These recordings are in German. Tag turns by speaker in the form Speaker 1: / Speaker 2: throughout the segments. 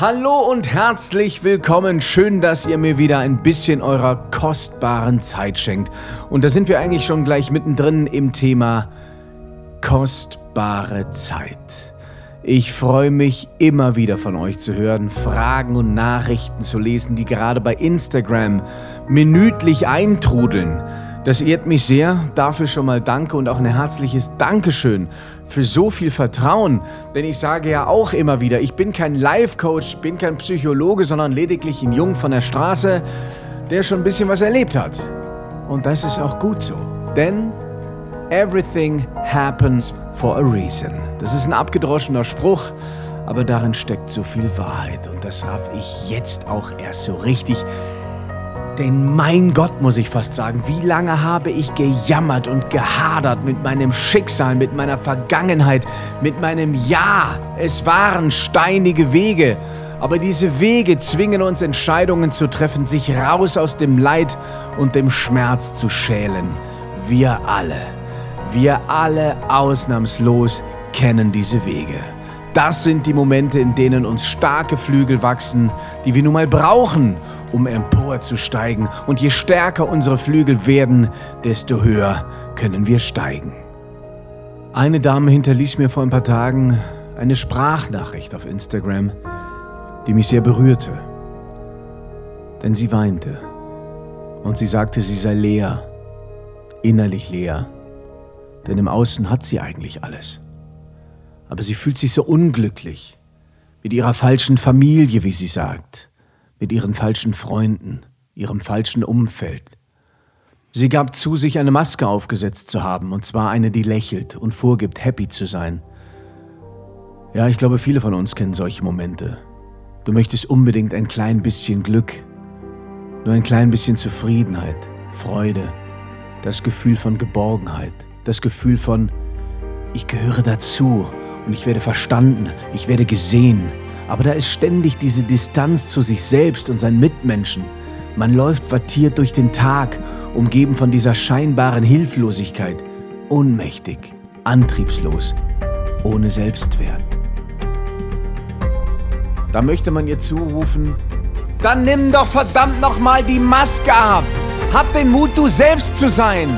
Speaker 1: Hallo und herzlich willkommen. Schön, dass ihr mir wieder ein bisschen eurer kostbaren Zeit schenkt. Und da sind wir eigentlich schon gleich mittendrin im Thema kostbare Zeit. Ich freue mich immer wieder von euch zu hören, Fragen und Nachrichten zu lesen, die gerade bei Instagram minütlich eintrudeln. Das ehrt mich sehr. Dafür schon mal danke und auch ein herzliches Dankeschön für so viel Vertrauen. Denn ich sage ja auch immer wieder, ich bin kein Life-Coach, bin kein Psychologe, sondern lediglich ein Jung von der Straße, der schon ein bisschen was erlebt hat. Und das ist auch gut so. Denn everything happens for a reason. Das ist ein abgedroschener Spruch, aber darin steckt so viel Wahrheit. Und das raff ich jetzt auch erst so richtig. Denn mein Gott, muss ich fast sagen, wie lange habe ich gejammert und gehadert mit meinem Schicksal, mit meiner Vergangenheit, mit meinem Ja. Es waren steinige Wege. Aber diese Wege zwingen uns Entscheidungen zu treffen, sich raus aus dem Leid und dem Schmerz zu schälen. Wir alle, wir alle ausnahmslos kennen diese Wege. Das sind die Momente, in denen uns starke Flügel wachsen, die wir nun mal brauchen, um emporzusteigen. Und je stärker unsere Flügel werden, desto höher können wir steigen. Eine Dame hinterließ mir vor ein paar Tagen eine Sprachnachricht auf Instagram, die mich sehr berührte. Denn sie weinte und sie sagte, sie sei leer, innerlich leer, denn im Außen hat sie eigentlich alles aber sie fühlt sich so unglücklich mit ihrer falschen Familie, wie sie sagt, mit ihren falschen Freunden, ihrem falschen Umfeld. Sie gab zu, sich eine Maske aufgesetzt zu haben, und zwar eine, die lächelt und vorgibt, happy zu sein. Ja, ich glaube, viele von uns kennen solche Momente. Du möchtest unbedingt ein klein bisschen Glück, nur ein klein bisschen Zufriedenheit, Freude, das Gefühl von Geborgenheit, das Gefühl von, ich gehöre dazu und ich werde verstanden, ich werde gesehen. Aber da ist ständig diese Distanz zu sich selbst und seinen Mitmenschen. Man läuft wattiert durch den Tag, umgeben von dieser scheinbaren Hilflosigkeit, ohnmächtig, antriebslos, ohne Selbstwert. Da möchte man ihr zurufen, dann nimm doch verdammt nochmal die Maske ab. Hab den Mut, du selbst zu sein.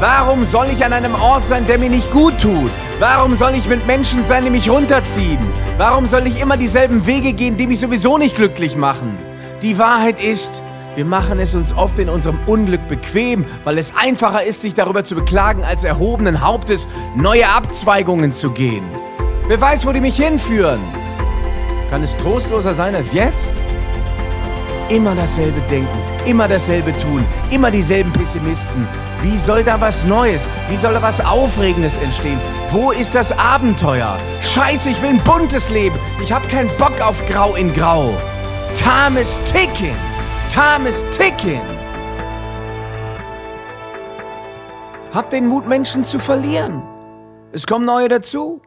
Speaker 1: Warum soll ich an einem Ort sein, der mir nicht gut tut? Warum soll ich mit Menschen sein, die mich runterziehen? Warum soll ich immer dieselben Wege gehen, die mich sowieso nicht glücklich machen? Die Wahrheit ist, wir machen es uns oft in unserem Unglück bequem, weil es einfacher ist, sich darüber zu beklagen, als erhobenen Hauptes neue Abzweigungen zu gehen. Wer weiß, wo die mich hinführen? Kann es trostloser sein als jetzt? Immer dasselbe denken, immer dasselbe tun, immer dieselben Pessimisten. Wie soll da was Neues, wie soll da was Aufregendes entstehen? Wo ist das Abenteuer? Scheiße, ich will ein buntes Leben. Ich hab keinen Bock auf Grau in Grau. Time is ticking. Time is ticking. Hab den Mut, Menschen zu verlieren. Es kommen neue dazu.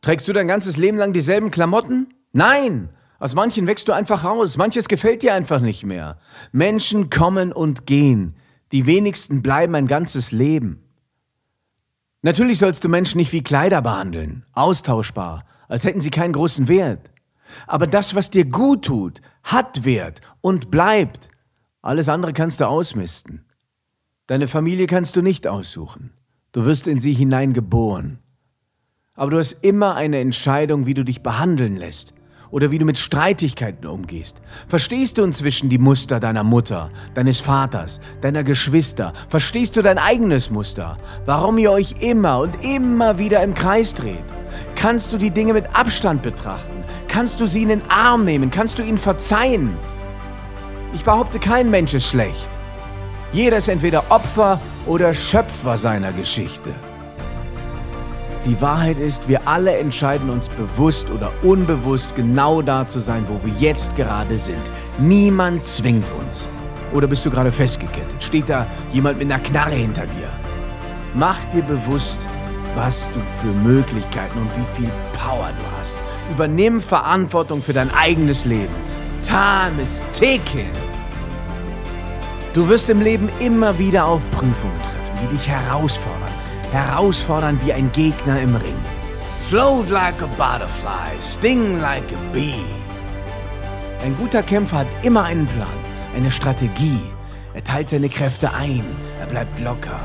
Speaker 1: Trägst du dein ganzes Leben lang dieselben Klamotten? Nein! Aus manchen wächst du einfach raus, manches gefällt dir einfach nicht mehr. Menschen kommen und gehen, die wenigsten bleiben ein ganzes Leben. Natürlich sollst du Menschen nicht wie Kleider behandeln, austauschbar, als hätten sie keinen großen Wert. Aber das, was dir gut tut, hat Wert und bleibt. Alles andere kannst du ausmisten. Deine Familie kannst du nicht aussuchen. Du wirst in sie hineingeboren. Aber du hast immer eine Entscheidung, wie du dich behandeln lässt oder wie du mit Streitigkeiten umgehst? Verstehst du inzwischen die Muster deiner Mutter, deines Vaters, deiner Geschwister? Verstehst du dein eigenes Muster? Warum ihr euch immer und immer wieder im Kreis dreht? Kannst du die Dinge mit Abstand betrachten? Kannst du sie in den Arm nehmen? Kannst du ihnen verzeihen? Ich behaupte, kein Mensch ist schlecht. Jeder ist entweder Opfer oder Schöpfer seiner Geschichte. Die Wahrheit ist, wir alle entscheiden uns bewusst oder unbewusst genau da zu sein, wo wir jetzt gerade sind. Niemand zwingt uns. Oder bist du gerade festgekettet? Steht da jemand mit einer Knarre hinter dir? Mach dir bewusst, was du für Möglichkeiten und wie viel Power du hast. Übernimm Verantwortung für dein eigenes Leben. Time is ticking. Du wirst im Leben immer wieder auf Prüfungen treffen, die dich herausfordern herausfordern wie ein Gegner im Ring. Float like a butterfly, sting like a bee. Ein guter Kämpfer hat immer einen Plan, eine Strategie. Er teilt seine Kräfte ein, er bleibt locker,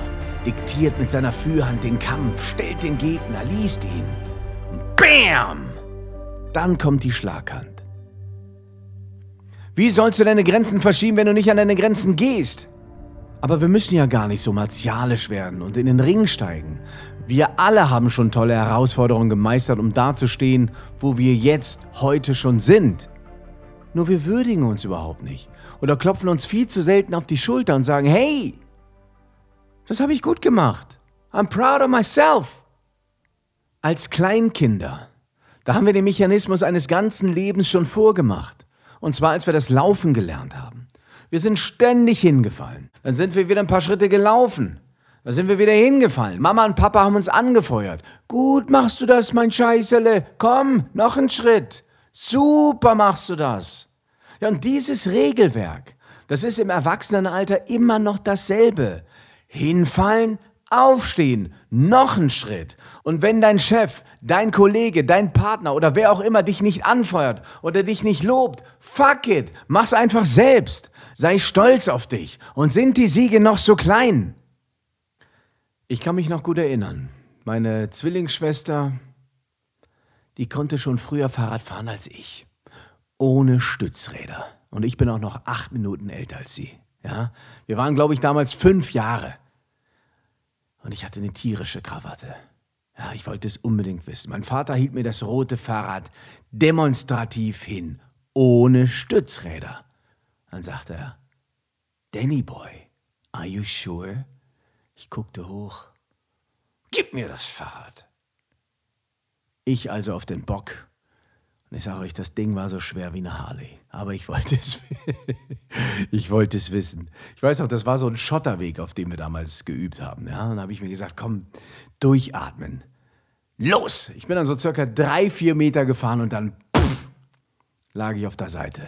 Speaker 1: diktiert mit seiner Führhand den Kampf, stellt den Gegner, liest ihn. BAM! Dann kommt die Schlaghand. Wie sollst du deine Grenzen verschieben, wenn du nicht an deine Grenzen gehst? Aber wir müssen ja gar nicht so martialisch werden und in den Ring steigen. Wir alle haben schon tolle Herausforderungen gemeistert, um dazustehen, wo wir jetzt heute schon sind. Nur wir würdigen uns überhaupt nicht oder klopfen uns viel zu selten auf die Schulter und sagen, hey, das habe ich gut gemacht. I'm proud of myself. Als Kleinkinder, da haben wir den Mechanismus eines ganzen Lebens schon vorgemacht. Und zwar, als wir das Laufen gelernt haben. Wir sind ständig hingefallen. Dann sind wir wieder ein paar Schritte gelaufen. Dann sind wir wieder hingefallen. Mama und Papa haben uns angefeuert. Gut machst du das, mein Scheißele. Komm, noch ein Schritt. Super machst du das. Ja, und dieses Regelwerk, das ist im Erwachsenenalter immer noch dasselbe. Hinfallen, aufstehen, noch ein Schritt. Und wenn dein Chef, dein Kollege, dein Partner oder wer auch immer dich nicht anfeuert oder dich nicht lobt, fuck it, mach's einfach selbst. Sei stolz auf dich. Und sind die Siege noch so klein? Ich kann mich noch gut erinnern. Meine Zwillingsschwester, die konnte schon früher Fahrrad fahren als ich. Ohne Stützräder. Und ich bin auch noch acht Minuten älter als sie. Ja? Wir waren, glaube ich, damals fünf Jahre. Und ich hatte eine tierische Krawatte. Ja, ich wollte es unbedingt wissen. Mein Vater hielt mir das rote Fahrrad demonstrativ hin, ohne Stützräder. Dann sagte er, Danny Boy, are you sure? Ich guckte hoch. Gib mir das Fahrrad. Ich also auf den Bock. Ich sage euch, das Ding war so schwer wie eine Harley. Aber ich wollte es, ich wollte es wissen. Ich weiß auch, das war so ein Schotterweg, auf dem wir damals geübt haben. Ja? Dann habe ich mir gesagt, komm, durchatmen. Los! Ich bin dann so circa drei, vier Meter gefahren und dann pff, lag ich auf der Seite.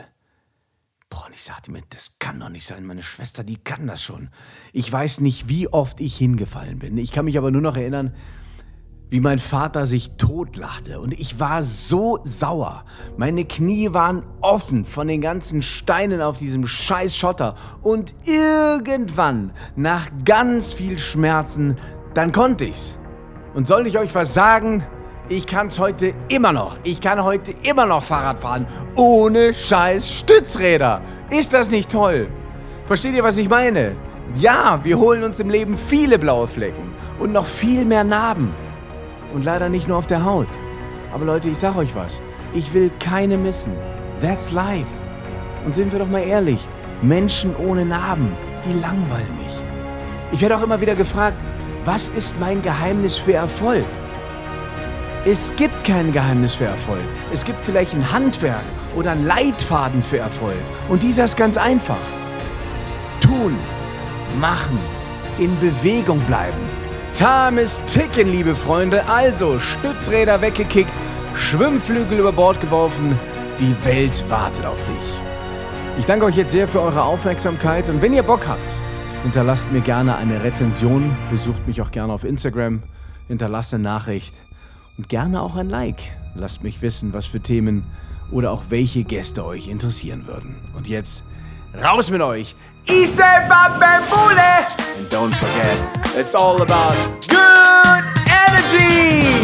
Speaker 1: Boah, und ich sagte mir, das kann doch nicht sein. Meine Schwester, die kann das schon. Ich weiß nicht, wie oft ich hingefallen bin. Ich kann mich aber nur noch erinnern, wie mein Vater sich totlachte. Und ich war so sauer. Meine Knie waren offen von den ganzen Steinen auf diesem scheiß Schotter. Und irgendwann, nach ganz viel Schmerzen, dann konnte ich's. Und soll ich euch was sagen? Ich kann's heute immer noch. Ich kann heute immer noch Fahrrad fahren. Ohne scheiß Stützräder. Ist das nicht toll? Versteht ihr, was ich meine? Ja, wir holen uns im Leben viele blaue Flecken und noch viel mehr Narben. Und leider nicht nur auf der Haut. Aber Leute, ich sag euch was. Ich will keine missen. That's life. Und sind wir doch mal ehrlich, Menschen ohne Narben, die langweilen mich. Ich werde auch immer wieder gefragt, was ist mein Geheimnis für Erfolg? Es gibt kein Geheimnis für Erfolg. Es gibt vielleicht ein Handwerk oder einen Leitfaden für Erfolg. Und dieser ist ganz einfach. Tun, machen, in Bewegung bleiben. Time is ticking, liebe Freunde. Also Stützräder weggekickt, Schwimmflügel über Bord geworfen. Die Welt wartet auf dich. Ich danke euch jetzt sehr für eure Aufmerksamkeit und wenn ihr Bock habt, hinterlasst mir gerne eine Rezension, besucht mich auch gerne auf Instagram, hinterlasst eine Nachricht und gerne auch ein Like. Lasst mich wissen, was für Themen oder auch welche Gäste euch interessieren würden. Und jetzt raus mit euch! Iseba Bambule! And don't forget, it's all about good energy!